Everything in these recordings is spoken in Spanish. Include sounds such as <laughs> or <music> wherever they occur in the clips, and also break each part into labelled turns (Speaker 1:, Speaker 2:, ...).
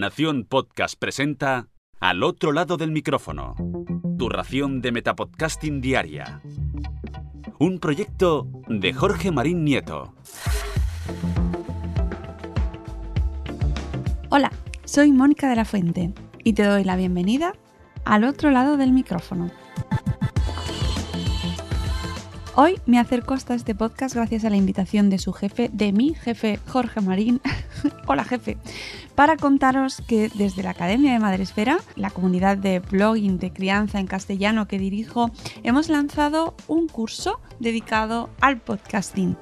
Speaker 1: Nación Podcast presenta Al otro lado del micrófono. Tu ración de Metapodcasting Diaria. Un proyecto de Jorge Marín Nieto.
Speaker 2: Hola, soy Mónica de la Fuente y te doy la bienvenida al otro lado del micrófono. Hoy me acerco hasta este podcast gracias a la invitación de su jefe, de mi jefe Jorge Marín. <laughs> Hola jefe. Para contaros que desde la Academia de Madresfera, la comunidad de blogging de crianza en castellano que dirijo, hemos lanzado un curso dedicado al podcasting.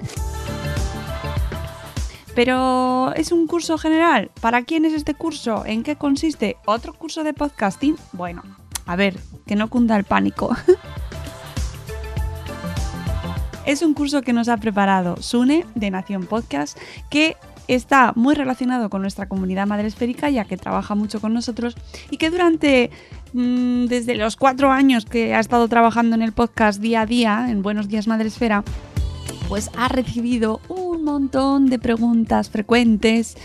Speaker 2: Pero es un curso general. ¿Para quién es este curso? ¿En qué consiste? ¿Otro curso de podcasting? Bueno, a ver, que no cunda el pánico. <laughs> Es un curso que nos ha preparado Sune de Nación Podcast, que está muy relacionado con nuestra comunidad madresférica, ya que trabaja mucho con nosotros y que durante mm, desde los cuatro años que ha estado trabajando en el podcast día a día, en Buenos Días Madresfera, pues ha recibido un montón de preguntas frecuentes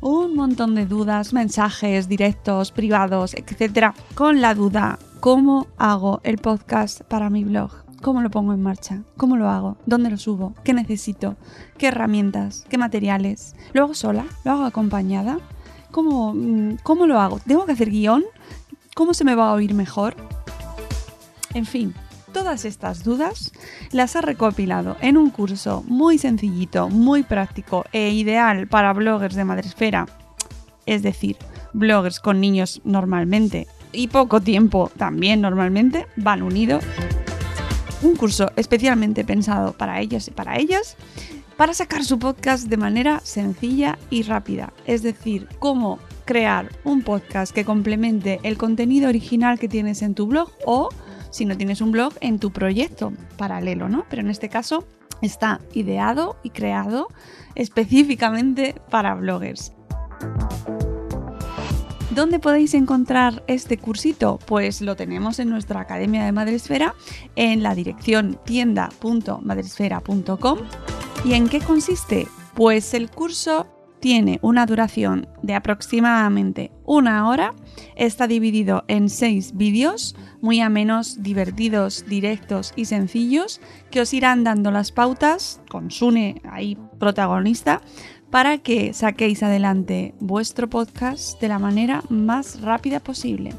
Speaker 2: un montón de dudas, mensajes directos, privados, etcétera, con la duda, ¿cómo hago el podcast para mi blog? ¿Cómo lo pongo en marcha? ¿Cómo lo hago? ¿Dónde lo subo? ¿Qué necesito? ¿Qué herramientas? ¿Qué materiales? ¿Lo hago sola? ¿Lo hago acompañada? ¿Cómo, mm, cómo lo hago? ¿Tengo que hacer guion? ¿Cómo se me va a oír mejor? En fin, todas estas dudas las ha recopilado en un curso muy sencillito, muy práctico e ideal para bloggers de Madresfera, es decir, bloggers con niños normalmente y poco tiempo también normalmente van unidos un curso especialmente pensado para ellos y para ellas para sacar su podcast de manera sencilla y rápida. Es decir, cómo crear un podcast que complemente el contenido original que tienes en tu blog o, si no tienes un blog, en tu proyecto paralelo, ¿no? Pero en este caso está ideado y creado específicamente para bloggers. ¿Dónde podéis encontrar este cursito? Pues lo tenemos en nuestra Academia de Madresfera en la dirección tienda.madresfera.com. ¿Y en qué consiste? Pues el curso tiene una duración de aproximadamente una hora, está dividido en seis vídeos muy amenos, divertidos, directos y sencillos que os irán dando las pautas, con Sune ahí protagonista, para que saquéis adelante vuestro podcast de la manera más rápida posible.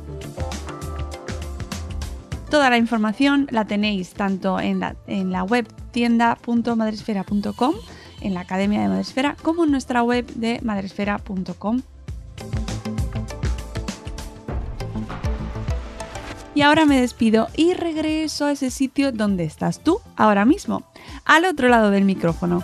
Speaker 2: Toda la información la tenéis tanto en la, web tienda.madresfera.com, en la Academia de Madresfera, como en nuestra web de madresfera.com. Y ahora me despido y regreso a ese sitio donde estás tú ahora mismo, al otro lado del micrófono.